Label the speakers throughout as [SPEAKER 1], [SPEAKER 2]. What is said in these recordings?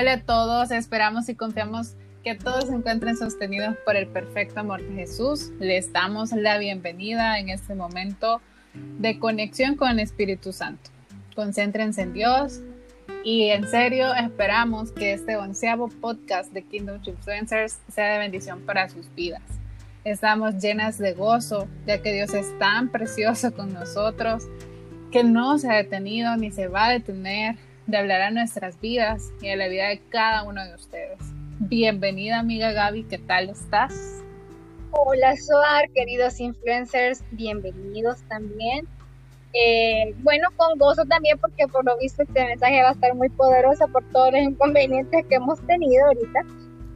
[SPEAKER 1] Hola a todos, esperamos y confiamos que todos se encuentren sostenidos por el perfecto amor de Jesús. Les damos la bienvenida en este momento de conexión con el Espíritu Santo. Concéntrense en Dios y en serio esperamos que este onceavo podcast de Kingdom Influencers sea de bendición para sus vidas. Estamos llenas de gozo, ya que Dios es tan precioso con nosotros, que no se ha detenido ni se va a detener de hablar a nuestras vidas y a la vida de cada uno de ustedes. Bienvenida amiga Gaby, ¿qué tal estás?
[SPEAKER 2] Hola Soar, queridos influencers, bienvenidos también. Eh, bueno, con gozo también porque por lo visto este mensaje va a estar muy poderoso por todos los inconvenientes que hemos tenido ahorita,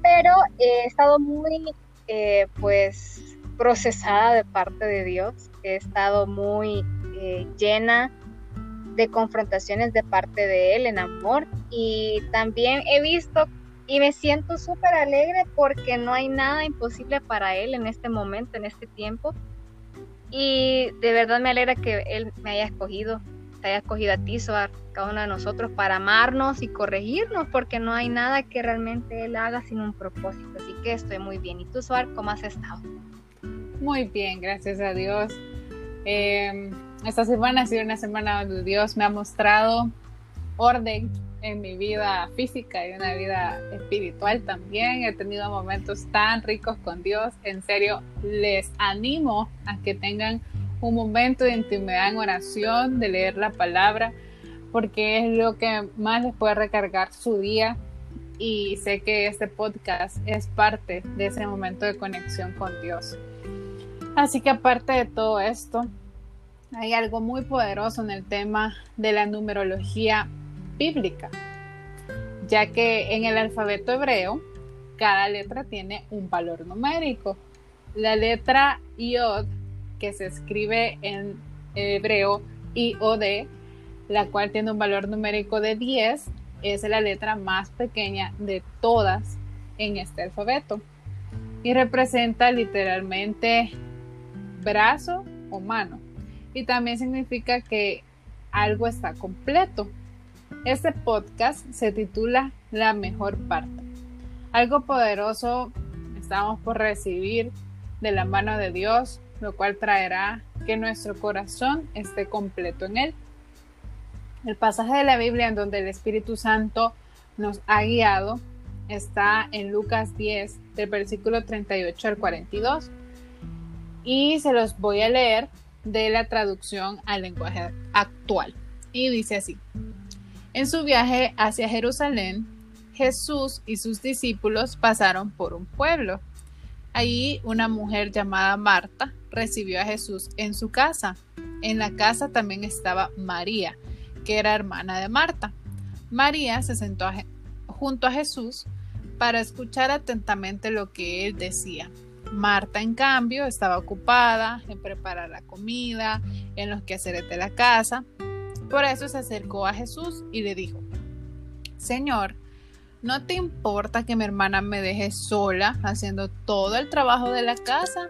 [SPEAKER 2] pero he estado muy eh, pues procesada de parte de Dios, he estado muy eh, llena de confrontaciones de parte de Él en amor y también he visto y me siento súper alegre porque no hay nada imposible para Él en este momento, en este tiempo. Y de verdad me alegra que Él me haya escogido, te haya escogido a ti, Soar, cada uno de nosotros, para amarnos y corregirnos, porque no hay nada que realmente Él haga sin un propósito. Así que estoy muy bien. ¿Y tú, Soar, cómo has estado?
[SPEAKER 1] Muy bien, gracias a Dios. Em, esta semana ha sido una semana donde Dios me ha mostrado orden en mi vida física y una vida espiritual también. He tenido momentos tan ricos con Dios. En serio, les animo a que tengan un momento de intimidad en oración, de leer la palabra, porque es lo que más les puede recargar su día. Y sé que este podcast es parte de ese momento de conexión con Dios. Así que aparte de todo esto, hay algo muy poderoso en el tema de la numerología bíblica, ya que en el alfabeto hebreo cada letra tiene un valor numérico. La letra Yod, que se escribe en hebreo IOD, la cual tiene un valor numérico de 10, es la letra más pequeña de todas en este alfabeto y representa literalmente brazo o mano. Y también significa que algo está completo. Este podcast se titula La mejor parte. Algo poderoso estamos por recibir de la mano de Dios, lo cual traerá que nuestro corazón esté completo en Él. El pasaje de la Biblia en donde el Espíritu Santo nos ha guiado está en Lucas 10, del versículo 38 al 42. Y se los voy a leer de la traducción al lenguaje actual. Y dice así. En su viaje hacia Jerusalén, Jesús y sus discípulos pasaron por un pueblo. Allí una mujer llamada Marta recibió a Jesús en su casa. En la casa también estaba María, que era hermana de Marta. María se sentó junto a Jesús para escuchar atentamente lo que él decía. Marta, en cambio, estaba ocupada en preparar la comida, en los quehaceres de la casa. Por eso se acercó a Jesús y le dijo, Señor, ¿no te importa que mi hermana me deje sola haciendo todo el trabajo de la casa?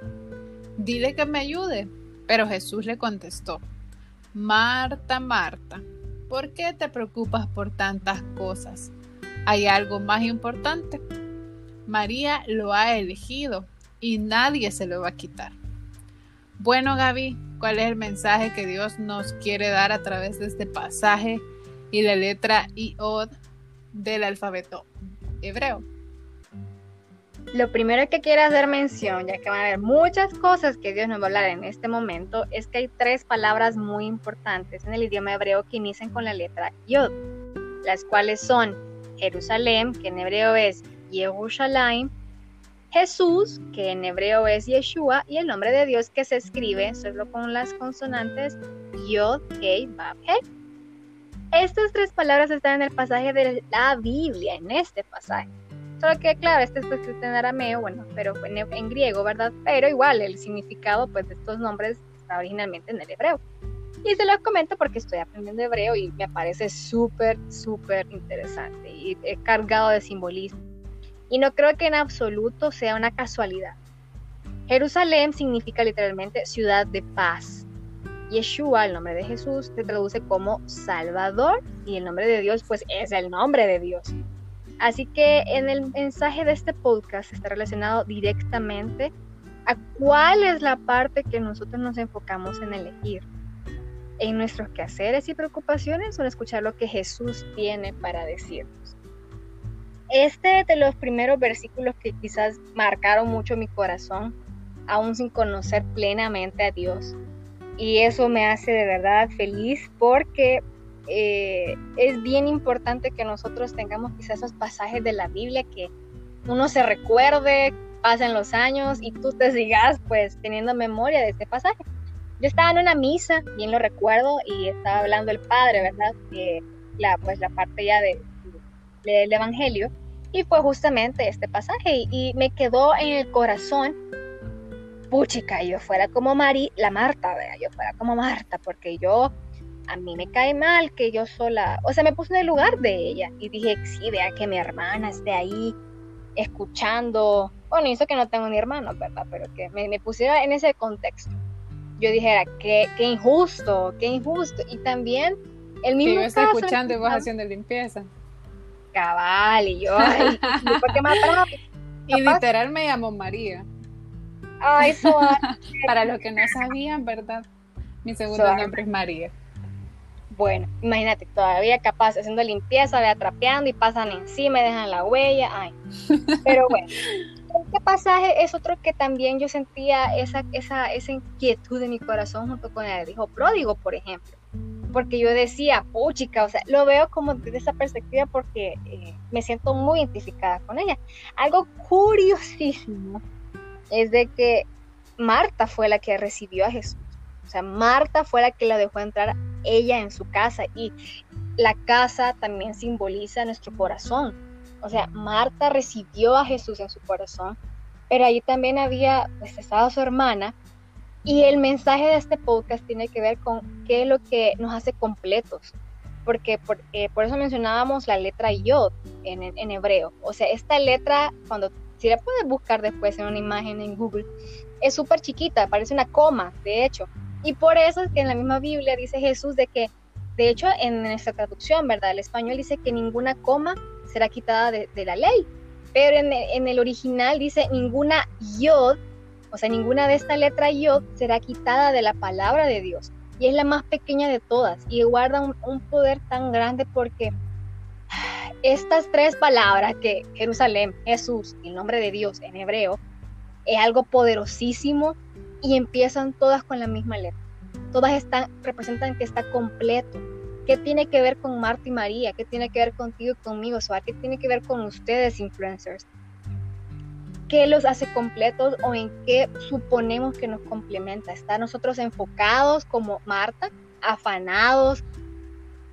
[SPEAKER 1] Dile que me ayude. Pero Jesús le contestó, Marta, Marta, ¿por qué te preocupas por tantas cosas? Hay algo más importante. María lo ha elegido y nadie se lo va a quitar. Bueno, Gaby, ¿cuál es el mensaje que Dios nos quiere dar a través de este pasaje y la letra Iod del alfabeto hebreo?
[SPEAKER 2] Lo primero que quiero hacer mención, ya que van a haber muchas cosas que Dios nos va a hablar en este momento, es que hay tres palabras muy importantes en el idioma hebreo que inician con la letra Yod, las cuales son Jerusalén, que en hebreo es Yerushalayim, Jesús, que en hebreo es Yeshua, y el nombre de Dios que se escribe solo con las consonantes Yod, Hei, Bab, He. Estas tres palabras están en el pasaje de la Biblia, en este pasaje. Solo que, claro, este es escrito en arameo, bueno, pero en, en, griego, ¿verdad? Pero igual, el significado pues, de estos nombres está originalmente en el hebreo. Y se los comento porque estoy aprendiendo hebreo y me parece súper, súper interesante y cargado de simbolismo y no creo que en absoluto sea una casualidad. Jerusalén significa literalmente ciudad de paz. Yeshua, el nombre de Jesús, se traduce como Salvador y el nombre de Dios pues es el nombre de Dios. Así que en el mensaje de este podcast está relacionado directamente a cuál es la parte que nosotros nos enfocamos en elegir en nuestros quehaceres y preocupaciones o escuchar lo que Jesús tiene para decirnos. Este de los primeros versículos que quizás marcaron mucho mi corazón, aún sin conocer plenamente a Dios. Y eso me hace de verdad feliz porque eh, es bien importante que nosotros tengamos quizás esos pasajes de la Biblia que uno se recuerde, pasen los años y tú te sigas pues teniendo memoria de este pasaje. Yo estaba en una misa, bien lo recuerdo, y estaba hablando el padre, ¿verdad? la, pues la parte ya de, del Evangelio, y fue justamente este pasaje, y, me quedó en el corazón, puchica, yo fuera como Mari, la Marta, vea, yo fuera como Marta, porque yo, a mí me cae mal que yo sola, o sea, me puse en el lugar de ella, y dije, sí, vea que mi hermana esté ahí, escuchando, bueno, hizo que no tengo ni hermano, ¿verdad? Pero que me, me pusiera en ese contexto yo dijera, qué, qué injusto, qué injusto. Y también el mismo.
[SPEAKER 1] yo estoy escuchando y vos haciendo limpieza.
[SPEAKER 2] Cabal, y yo, ay, ¿por qué
[SPEAKER 1] Y literal me llamó María.
[SPEAKER 2] Ay.
[SPEAKER 1] Para los que no sabían, ¿verdad? Mi segundo nombre es María.
[SPEAKER 2] Bueno, imagínate, todavía capaz haciendo limpieza, ve atrapeando y pasan encima y dejan la huella. Ay. Pero bueno, este pasaje es otro que también yo sentía esa, esa, esa inquietud de mi corazón junto con el hijo pródigo, por ejemplo. Porque yo decía, puchica, o sea, lo veo como desde esa perspectiva porque eh, me siento muy identificada con ella. Algo curiosísimo es de que Marta fue la que recibió a Jesús. O sea, Marta fue la que la dejó entrar ella en su casa y la casa también simboliza nuestro corazón o sea, Marta recibió a Jesús en su corazón, pero allí también había, pues estaba su hermana. Y el mensaje de este podcast tiene que ver con qué es lo que nos hace completos. Porque por, eh, eso mencionábamos la letra Yod en, en, hebreo. O sea, esta letra, cuando si la puedes buscar después en una imagen en Google, es súper chiquita, parece una coma, de hecho. Y por eso es que en la misma Biblia dice Jesús de que, de hecho, en nuestra traducción, ¿verdad? El español dice que ninguna coma será quitada de, la ley. Pero en, el original dice ninguna yod, o sea, ninguna de esta letra yod será quitada de la palabra de Dios. Y es la más pequeña de todas y guarda un, poder tan grande porque estas tres palabras que Jerusalén, Jesús, el nombre de Dios en hebreo, es algo poderosísimo y empiezan todas con la misma letra. Todas están, representan que está completo, ¿Qué tiene que ver con Marta y María? ¿Qué tiene que ver contigo y conmigo? ¿Qué tiene que ver con ustedes, influencers? ¿Qué los hace completos o en qué suponemos que nos complementa? ¿Están nosotros enfocados como Marta, afanados,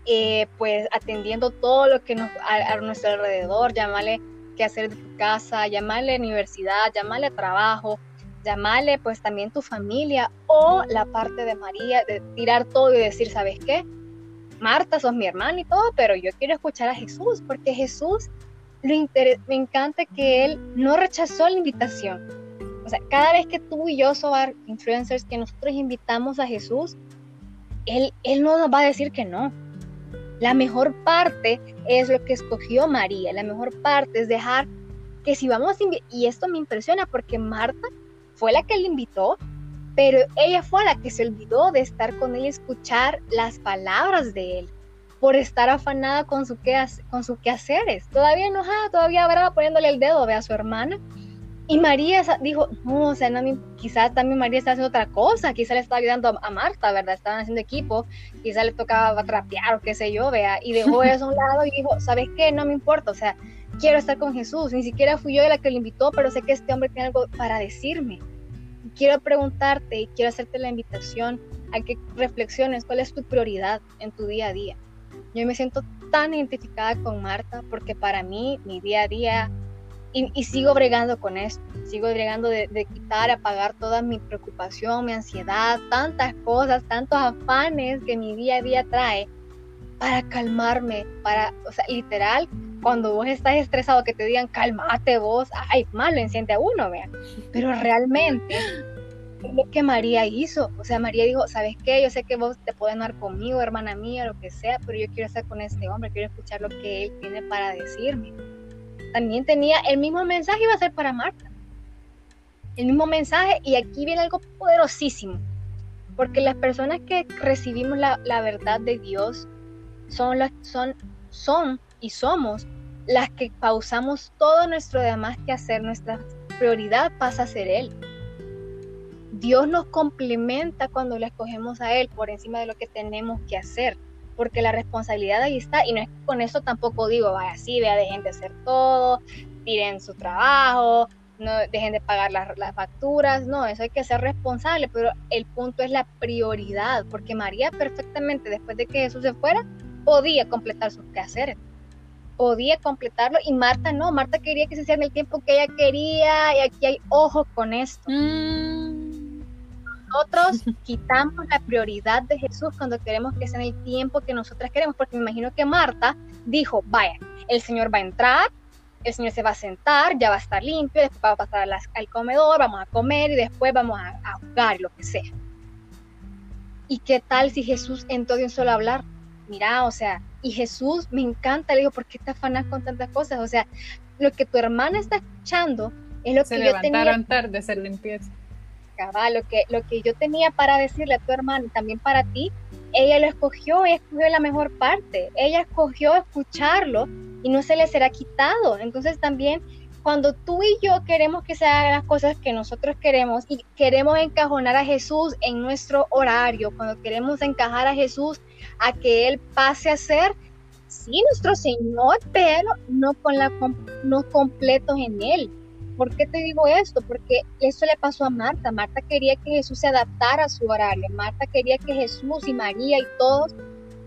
[SPEAKER 2] eh, pues atendiendo todo lo que nos a, nuestro alrededor, llamarle qué hacer de tu casa, llamarle universidad, llamarle trabajo, llamarle pues también tu familia o la parte de María de tirar todo y decir, ¿sabes qué? Marta, sos mi hermana y todo, pero yo quiero escuchar a Jesús, porque Jesús, lo me encanta que Él no rechazó la invitación. O sea, cada vez que tú y yo somos influencers, que nosotros invitamos a Jesús, Él, Él no nos va a decir que no. La mejor parte es lo que escogió María. La mejor parte es dejar que si vamos a y esto me impresiona porque Marta fue la que le invitó, pero ella fue la que se olvidó de estar con él y escuchar las palabras de él por estar afanada con su, que, con su quehaceres, todavía enojada, todavía brava, poniéndole el dedo a su hermana. Y María dijo, no, o sea, quizás también María está haciendo otra cosa, quizás le estaba ayudando a, Marta, ¿verdad? Estaban haciendo equipo, quizás le tocaba trapear o qué sé yo, vea, y dejó eso a un lado y dijo, ¿sabes qué? No me importa, o sea, quiero estar con Jesús, ni siquiera fui yo la que lo invitó, pero sé que este hombre tiene algo para decirme quiero preguntarte y quiero hacerte la invitación a que reflexiones cuál es tu prioridad en tu día a día. Yo me siento tan identificada con Marta porque para mí mi día a día, y, sigo bregando con esto, sigo bregando de, de, quitar, apagar toda mi preocupación, mi ansiedad, tantas cosas, tantos afanes que mi día a día trae para calmarme, para, o sea, literal, cuando vos estás estresado, que te digan, cálmate vos, ay, malo enciende a uno, vean. Pero realmente lo que María hizo. O sea, María dijo, ¿sabes qué? Yo sé que vos te puedes andar conmigo, hermana mía, lo que sea, pero yo quiero estar con este hombre, quiero escuchar lo que él tiene para decirme. también tenía el mismo mensaje, iba a ser para Marta. El mismo mensaje, y aquí viene algo poderosísimo, porque las personas que recibimos la, la verdad de Dios son, las, son, son y somos las que pausamos todo nuestro demás que hacer, nuestra prioridad pasa a ser Él. Dios nos complementa cuando le escogemos a Él por encima de lo que tenemos que hacer, porque la responsabilidad ahí está, y no es con eso tampoco digo, vaya, sí, vea, dejen de hacer todo, tiren su trabajo, no dejen de pagar las, las, facturas, no, eso hay que ser responsable, pero el punto es la prioridad, porque María perfectamente después de que Jesús se fuera, podía completar sus quehaceres podía completarlo y Marta no, Marta quería que se hiciera en el tiempo que ella quería y aquí hay ojo con esto. Mm. Nosotros quitamos la prioridad de Jesús cuando queremos que sea en el tiempo que nosotras queremos, porque me imagino que Marta dijo, vaya, el Señor va a entrar, el Señor se va a sentar, ya va a estar limpio, después va a pasar al comedor, vamos a comer y después vamos a, a jugar, lo que sea. ¿Y qué tal si Jesús entró de un solo hablar? Mira, o sea, y Jesús me encanta, le digo, ¿por qué te afanas con tantas cosas? O sea, lo que tu hermana está escuchando es lo que yo tenía.
[SPEAKER 1] levantaron tarde hacer limpieza.
[SPEAKER 2] Lo que, lo que yo tenía para decirle a tu hermana y también para ti, ella lo escogió, ella escogió la mejor parte, ella escogió escucharlo y no se le será quitado. Entonces también cuando tú y yo queremos que se hagan las cosas que nosotros queremos y queremos encajonar a Jesús en nuestro horario, cuando queremos encajar a Jesús a que Él pase a ser, sí, nuestro Señor, pero no, con la, no completos en Él. ¿Por qué te digo esto? Porque eso le pasó a Marta. Marta quería que Jesús se adaptara a su horario. Marta quería que Jesús y María y todos,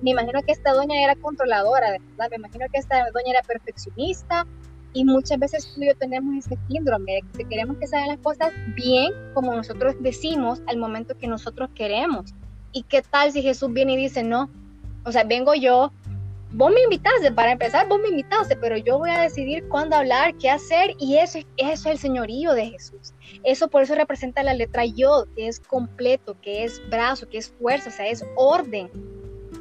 [SPEAKER 2] me imagino que esta doña era controladora, ¿verdad? Me imagino que esta doña era perfeccionista, y muchas veces tú y yo tenemos ese síndrome de que queremos que salgan las cosas bien como nosotros decimos al momento que nosotros queremos. ¿Y qué tal si Jesús viene y dice, no, o sea, vengo yo, vos me invitaste, para empezar, vos me invitaste, pero yo voy a decidir cuándo hablar, qué hacer, y eso, eso es el señorío de Jesús. Eso por eso representa la letra yo, que es completo, que es brazo, que es fuerza, o sea, es orden.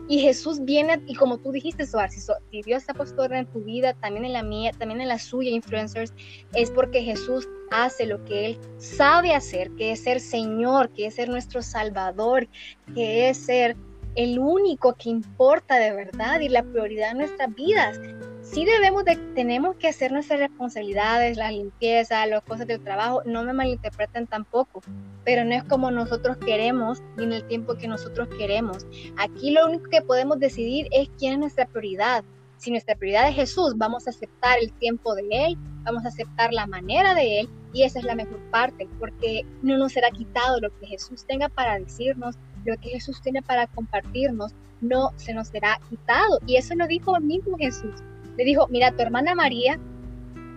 [SPEAKER 2] Y Jesús viene, y como tú dijiste, Soar, si, si Dios ha puesto orden en tu vida, también en la mía, también en la suya, influencers, es porque Jesús hace lo que Él sabe hacer, que es ser Señor, que es ser nuestro Salvador, que es ser el único que importa de verdad y la prioridad de nuestras vidas. Sí debemos de, tenemos que hacer nuestras responsabilidades, la limpieza, las cosas del trabajo, no me malinterpreten tampoco, pero no es como nosotros queremos ni en el tiempo que nosotros queremos. Aquí lo único que podemos decidir es quién es nuestra prioridad. Si nuestra prioridad es Jesús, vamos a aceptar el tiempo de Él, vamos a aceptar la manera de Él y esa es la mejor parte, porque no nos será quitado lo que Jesús tenga para decirnos, lo que Jesús tiene para compartirnos no se nos será quitado. Y eso lo dijo el mismo Jesús. Le dijo, mira, tu hermana María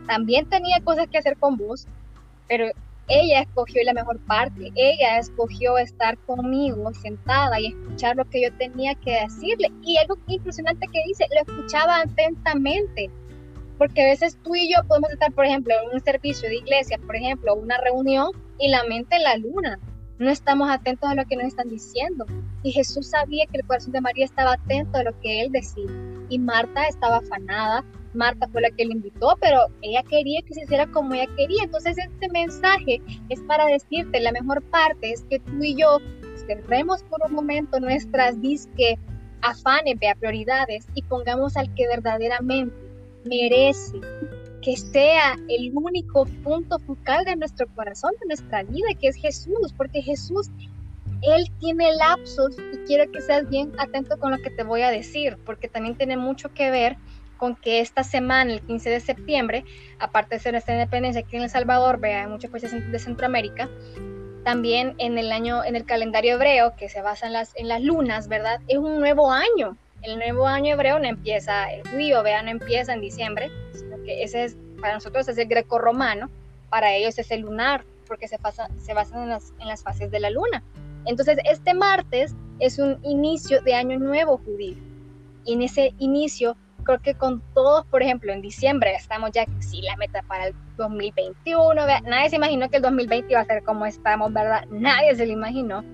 [SPEAKER 2] también tenía cosas que hacer con vos, pero ella escogió la mejor parte. Ella escogió estar conmigo sentada y escuchar lo que yo tenía que decirle. Y algo impresionante que dice, lo escuchaba atentamente. Porque a veces tú y yo podemos estar, por ejemplo, en un servicio de iglesia, por ejemplo, una reunión y la mente en la luna no estamos atentos a lo que nos están diciendo. Y Jesús sabía que el corazón de María estaba atento a lo que él decía. Y Marta estaba afanada. Marta fue la que le invitó, pero ella quería que se hiciera como ella quería. Entonces este mensaje es para decirte, la mejor parte es que tú y yo cerremos por un momento nuestras disque afanes, vea prioridades y pongamos al que verdaderamente merece que sea el único punto focal de nuestro corazón, de nuestra vida, que es Jesús, porque Jesús, Él tiene lapsos y quiero que seas bien atento con lo que te voy a decir, porque también tiene mucho que ver con que esta semana, el 15 de septiembre, aparte de ser nuestra independencia aquí en El Salvador, vea, en muchos países de Centroamérica, también en el año, en el calendario hebreo, que se basa en las, en las lunas, ¿verdad? Es un nuevo año. El nuevo año hebreo no empieza, el judío, vea, no empieza en diciembre, ese es, para nosotros es el greco-romano, para ellos es el lunar, porque se, pasa, se basan en las, en las fases de la luna. Entonces, este martes es un inicio de año nuevo judío. Y en ese inicio, creo que con todos, por ejemplo, en diciembre estamos ya, sí, la meta para el 2021, nadie se imaginó que el 2020 iba a ser como estamos, ¿verdad? Nadie se lo imaginó.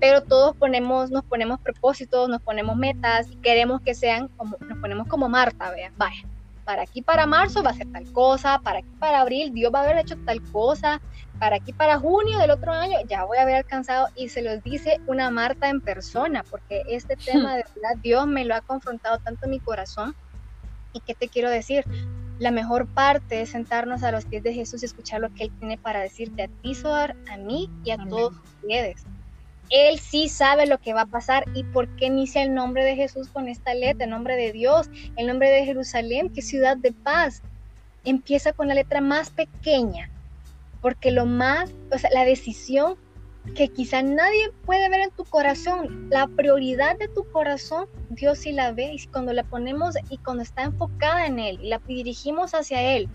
[SPEAKER 2] Pero todos ponemos, nos ponemos propósitos, nos ponemos metas y queremos que sean como, nos ponemos como Marta, vea, vaya para aquí para marzo va a ser tal cosa, para aquí para abril Dios va a haber hecho tal cosa, para aquí para junio del otro año ya voy a haber alcanzado y se los dice una Marta en persona, porque este tema de verdad Dios me lo ha confrontado tanto en mi corazón. ¿Y qué te quiero decir? La mejor parte es sentarnos a los pies de Jesús y escuchar lo que Él tiene para decirte a ti, Sodar, a mí y a todos ustedes. Él sí sabe lo que va a pasar. Y por qué inicia el nombre de Jesús con esta letra, el nombre de Dios, el nombre de Jerusalén, que ciudad de paz. Empieza con la letra más pequeña, porque lo más, o sea, la decisión que quizá nadie puede ver en tu corazón, la prioridad de tu corazón, Dios sí la ve. Y cuando la ponemos y cuando está enfocada en Él y la dirigimos hacia Él,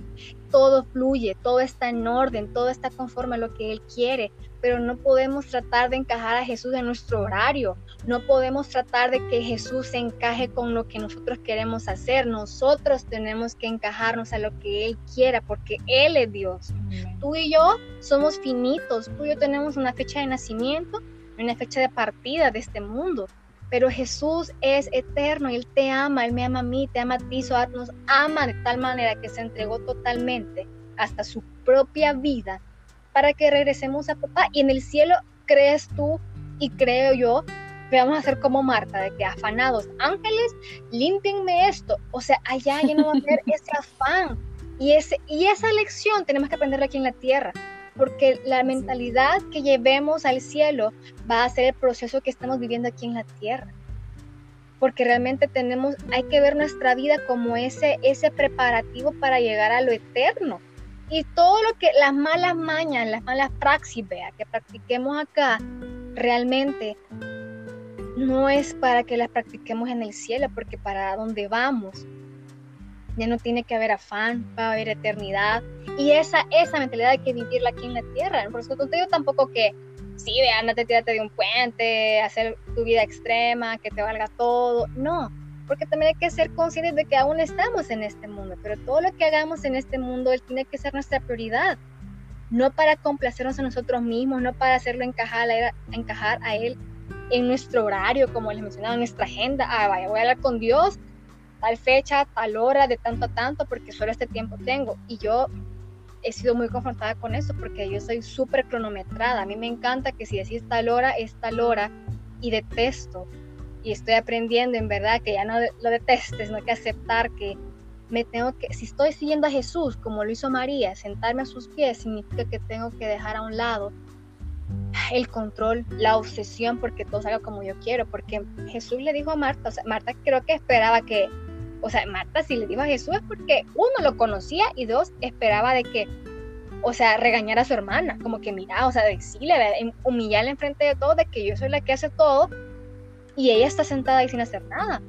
[SPEAKER 2] todo fluye, todo está en orden, todo está conforme a lo que Él quiere, pero no podemos tratar de encajar a Jesús en nuestro horario, no podemos tratar de que Jesús se encaje con lo que nosotros queremos hacer, nosotros tenemos que encajarnos a lo que Él quiera, porque Él es Dios. Tú y yo somos finitos, tú y yo tenemos una fecha de nacimiento, una fecha de partida de este mundo, pero Jesús es eterno. Y Él te ama, Él me ama a mí, te ama a ti, nos ama de tal manera que se entregó totalmente hasta su propia vida para que regresemos a papá. Y en el cielo crees tú y creo yo que vamos a ser como Marta, de que afanados, ángeles, límpienme esto. O sea, allá ya no va a haber ese afán. Y, ese, y esa lección tenemos que aprenderla aquí en la tierra, porque la mentalidad que llevemos al cielo va a ser el proceso que estamos viviendo aquí en la tierra. Porque realmente tenemos, hay que ver nuestra vida como ese, ese preparativo para llegar a lo eterno y todo lo que las malas mañas, las malas praxis, vea, que practiquemos acá, realmente no es para que las practiquemos en el cielo, porque para donde vamos ya no tiene que haber afán, va a haber eternidad. Y esa, esa mentalidad hay que vivirla aquí en la tierra. Por eso te digo tampoco que, sí, ve, andate, tírate de un puente, hacer tu vida extrema, que te valga todo. No, porque también hay que ser conscientes de que aún estamos en este mundo, pero todo lo que hagamos en este mundo, él tiene que ser nuestra prioridad, no para complacernos a nosotros mismos, no para hacerlo encajar a, encajar a él en nuestro horario, como les mencionaba, en nuestra agenda, ah, vaya, voy a hablar con Dios, tal fecha, tal hora, de tanto a tanto, porque solo este tiempo tengo, y yo he sido muy confrontada con eso, porque yo soy súper cronometrada, a mí me encanta que si decís tal hora, es tal hora, y detesto y estoy aprendiendo en verdad que ya no lo detestes, no hay que aceptar que me tengo que, si estoy siguiendo a Jesús como lo hizo María, sentarme a sus pies significa que tengo que dejar a un lado el control, la obsesión porque todo salga como yo quiero, porque Jesús le dijo a Marta, o sea, Marta creo que esperaba que, o sea, Marta si le dijo a Jesús es porque uno lo conocía y dos esperaba de que, o sea, regañar a su hermana, como que mira, o sea, decirle, humillarle enfrente de todo, de que yo soy la que hace todo y ella está sentada ahí sin hacer nada.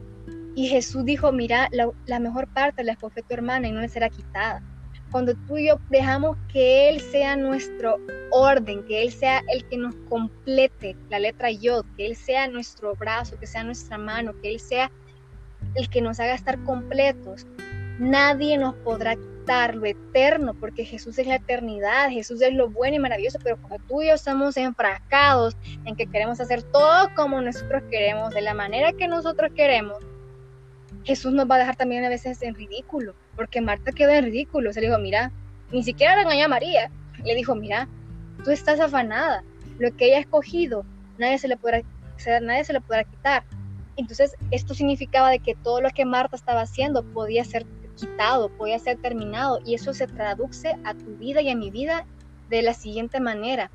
[SPEAKER 2] Y Jesús dijo, mira, la, mejor parte la escogió tu hermana y no le será quitada. Cuando tú y yo dejamos que Él sea nuestro orden, que Él sea el que nos complete la letra yo, que Él sea nuestro brazo, que sea nuestra mano, que Él sea el que nos haga estar completos, nadie nos podrá quitar lo eterno, porque Jesús es la eternidad, Jesús es lo bueno y maravilloso, pero cuando tú y yo estamos enfrascados en que queremos hacer todo como nosotros queremos, de la manera que nosotros queremos, Jesús nos va a dejar también a veces en ridículo, porque Marta quedó en ridículo, se le dijo, mira, ni siquiera regañó a María, le dijo, mira, tú estás afanada, lo que ella ha escogido, nadie se le podrá, nadie se le podrá quitar. Entonces, esto significaba de que todo lo que Marta estaba haciendo podía ser quitado, podía ser terminado y eso se traduce a tu vida y a mi vida de la siguiente manera.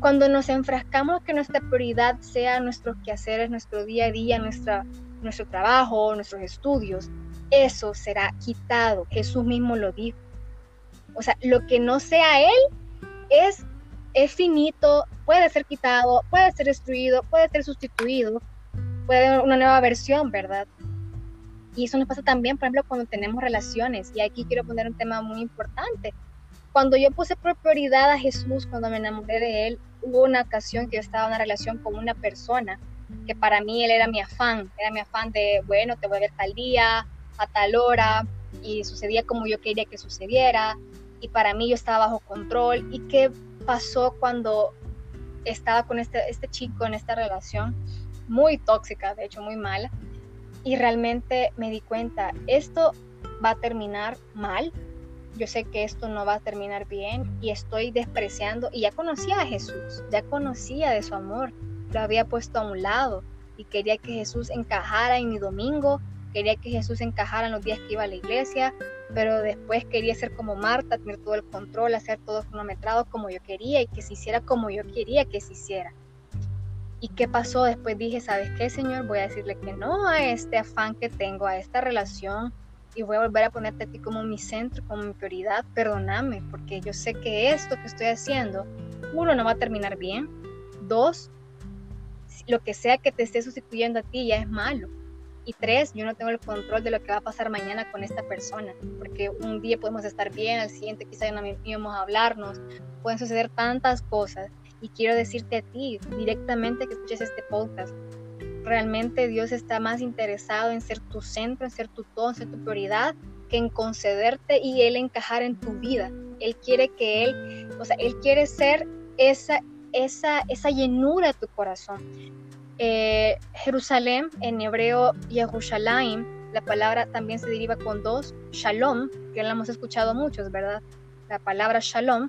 [SPEAKER 2] Cuando nos enfrascamos que nuestra prioridad sea nuestros quehaceres, nuestro día a día, nuestra, nuestro trabajo, nuestros estudios, eso será quitado. Jesús mismo lo dijo. O sea, lo que no sea Él es, es finito, puede ser quitado, puede ser destruido, puede ser sustituido, puede haber una nueva versión, ¿verdad? Y eso nos pasa también, por ejemplo, cuando tenemos relaciones. Y aquí quiero poner un tema muy importante. Cuando yo puse prioridad a Jesús, cuando me enamoré de Él, hubo una ocasión que yo estaba en una relación con una persona que para mí Él era mi afán. Era mi afán de, bueno, te voy a ver tal día, a tal hora. Y sucedía como yo quería que sucediera. Y para mí yo estaba bajo control. ¿Y qué pasó cuando estaba con este, este chico en esta relación? Muy tóxica, de hecho, muy mala y realmente me di cuenta, esto va a terminar mal, yo sé que esto no va a terminar bien y estoy despreciando, y ya conocía a Jesús, ya conocía de su amor, lo había puesto a un lado y quería que Jesús encajara en mi domingo, quería que Jesús encajara en los días que iba a la iglesia, pero después quería ser como Marta, tener todo el control, hacer todo cronometrado como yo quería y que se hiciera como yo quería que se hiciera. ¿Y qué pasó? Después dije, ¿sabes qué, Señor? Voy a decirle que no a este afán que tengo, a esta relación, y voy a volver a ponerte a ti como mi centro, como mi prioridad. Perdóname, porque yo sé que esto que estoy haciendo, uno, no va a terminar bien. Dos, lo que sea que te esté sustituyendo a ti ya es malo. Y tres, yo no tengo el control de lo que va a pasar mañana con esta persona, porque un día podemos estar bien, al siguiente quizá no íbamos a hablarnos, pueden suceder tantas cosas y quiero decirte a ti directamente que escuches este podcast. Realmente Dios está más interesado en ser tu centro, en ser tu todo, en ser tu prioridad, que en concederte y Él encajar en tu vida. Él quiere que Él, o sea, Él quiere ser esa, esa, esa llenura de tu corazón. Eh, Jerusalén, en hebreo Yerushalayim, la palabra también se deriva con dos, Shalom, que la hemos escuchado muchos, ¿verdad? La palabra Shalom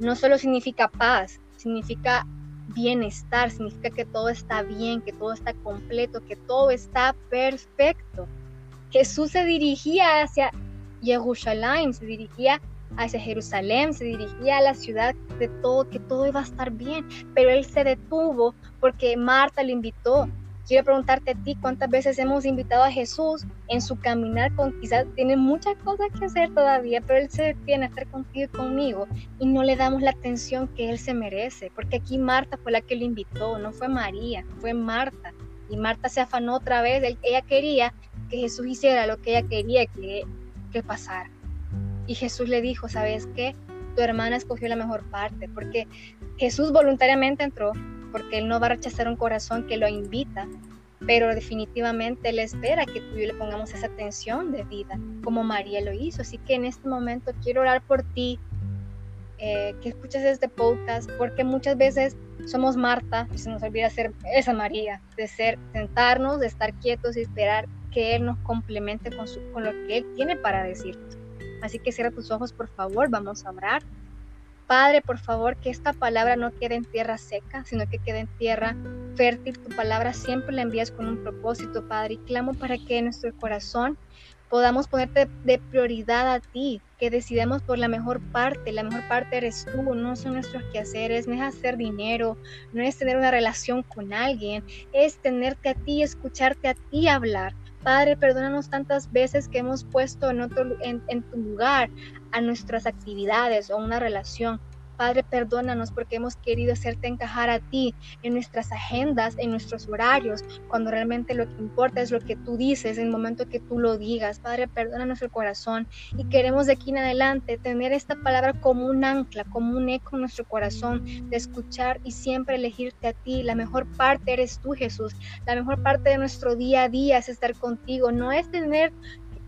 [SPEAKER 2] no solo significa paz, significa bienestar, significa que todo está bien, que todo está completo, que todo está perfecto. Jesús se dirigía hacia Jerusalén, se dirigía hacia Jerusalén, se dirigía a la ciudad de todo, que todo iba a estar bien, pero él se detuvo porque Marta lo invitó, quiero preguntarte a ti cuántas veces hemos invitado a Jesús en su caminar con quizás tiene muchas cosas que hacer todavía, pero Él se detiene a estar contigo y conmigo y no le damos la atención que Él se merece, porque aquí Marta fue la que lo invitó, no fue María, fue Marta. Y Marta se afanó otra vez, ella quería que Jesús hiciera lo que ella quería que, que pasara. Y Jesús le dijo, ¿sabes qué? Tu hermana escogió la mejor parte, porque Jesús voluntariamente entró, porque Él no va a rechazar un corazón que lo invita, pero definitivamente Él espera que tú y yo le pongamos esa atención de vida, como María lo hizo. Así que en este momento quiero orar por ti, eh, que escuches este podcast, porque muchas veces somos Marta y se nos olvida ser esa María, de ser, sentarnos, de estar quietos y esperar que Él nos complemente con, con lo que Él tiene para decirnos. Así que cierra tus ojos, por favor, vamos a orar. Padre, por favor, que esta palabra no quede en tierra seca, sino que quede en tierra fértil. Tu palabra siempre la envías con un propósito, Padre, y clamo para que en nuestro corazón podamos ponerte de prioridad a ti, que decidamos por la mejor parte. La mejor parte eres tú, no son nuestros quehaceres, no es hacer dinero, no es tener una relación con alguien, es tenerte a ti, escucharte a ti hablar. Padre, perdónanos tantas veces que hemos puesto en, otro, en, en tu lugar a nuestras actividades o una relación. Padre, perdónanos porque hemos querido hacerte encajar a ti en nuestras agendas, en nuestros horarios, cuando realmente lo que importa es lo que tú dices en el momento que tú lo digas. Padre, perdona nuestro corazón y queremos de aquí en adelante tener esta palabra como un ancla, como un eco en nuestro corazón, de escuchar y siempre elegirte a ti. La mejor parte eres tú, Jesús. La mejor parte de nuestro día a día es estar contigo, no es tener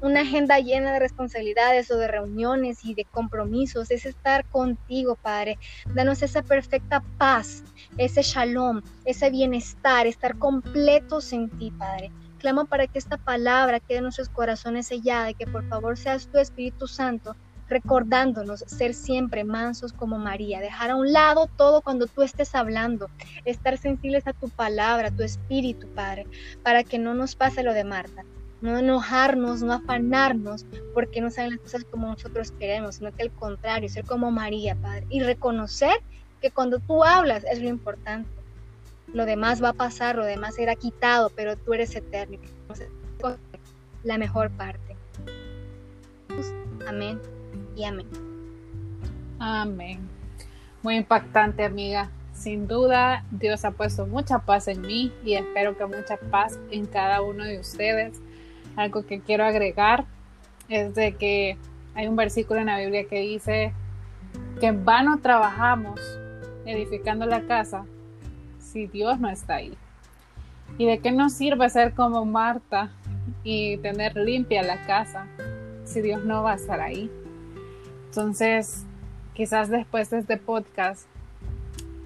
[SPEAKER 2] una agenda llena de responsabilidades o de reuniones y de compromisos, es estar contigo, Padre. Danos esa perfecta paz, ese shalom, ese bienestar, estar completos en ti, Padre. Clamo para que esta palabra quede en nuestros corazones sellada y que por favor seas tu Espíritu Santo recordándonos ser siempre mansos como María, dejar a un lado todo cuando tú estés hablando, estar sensibles a tu palabra, a tu espíritu, Padre, para que no nos pase lo de Marta, no enojarnos, no afanarnos porque no saben las cosas como nosotros queremos, sino que al contrario, ser como María, Padre, y reconocer que cuando tú hablas es lo importante. Lo demás va a pasar, lo demás será quitado, pero tú eres eterno. La mejor parte. Amén y amén.
[SPEAKER 1] Amén. Muy impactante, amiga. Sin duda, Dios ha puesto mucha paz en mí y espero que mucha paz en cada uno de ustedes algo que quiero agregar es de que hay un versículo en la Biblia que dice que en vano trabajamos edificando la casa si Dios no está ahí. ¿Y de qué nos sirve ser como Marta y tener limpia la casa si Dios no va a estar ahí? Entonces, quizás después de este podcast,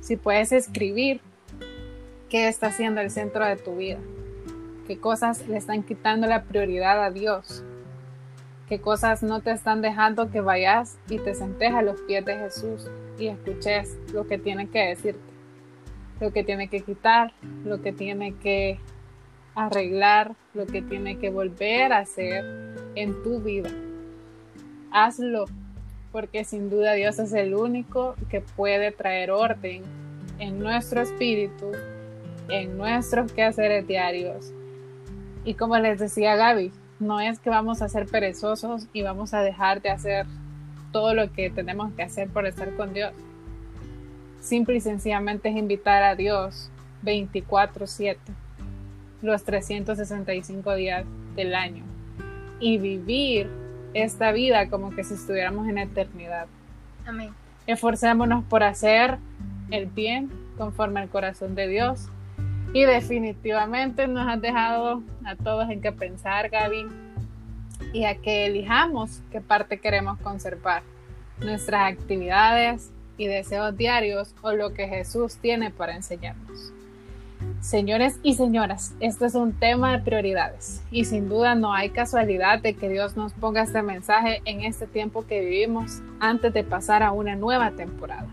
[SPEAKER 1] si puedes escribir qué está siendo el centro de tu vida qué cosas le están quitando la prioridad a Dios. qué cosas no te están dejando que vayas y te sentes a los pies de Jesús y escuches lo que tiene que decirte, lo que tiene que quitar, lo que tiene que arreglar, lo que tiene que volver a hacer en tu vida. Hazlo, porque sin duda Dios es el único que puede traer orden en nuestro espíritu, en nuestros quehaceres diarios. Y como les decía Gaby, no es que vamos a ser perezosos y vamos a dejar de hacer todo lo que tenemos que hacer por estar con Dios. Simple y sencillamente es invitar a Dios 24/7, los 365 días del año, y vivir esta vida como que si estuviéramos en la eternidad.
[SPEAKER 2] Amén.
[SPEAKER 1] Esforcémonos por hacer el bien conforme al corazón de Dios. Y definitivamente nos has dejado a todos en qué pensar, Gaby, y a que elijamos qué parte queremos conservar, nuestras actividades y deseos diarios o lo que Jesús tiene para enseñarnos. Señores y señoras, este es un tema de prioridades y sin duda no hay casualidad de que Dios nos ponga este mensaje en este tiempo que vivimos antes de pasar a una nueva temporada.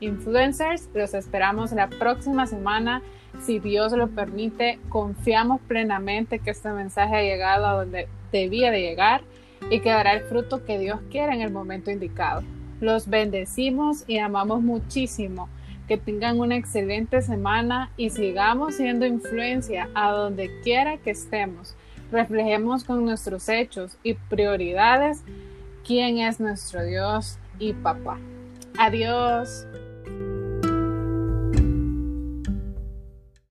[SPEAKER 1] Influencers, los esperamos la próxima semana. Si Dios lo permite, confiamos plenamente que este mensaje ha llegado a donde debía de llegar y que dará el fruto que Dios quiere en el momento indicado. Los bendecimos y amamos muchísimo. Que tengan una excelente semana y sigamos siendo influencia a donde quiera que estemos. Reflejemos con nuestros hechos y prioridades quién es nuestro Dios y papá. Adiós.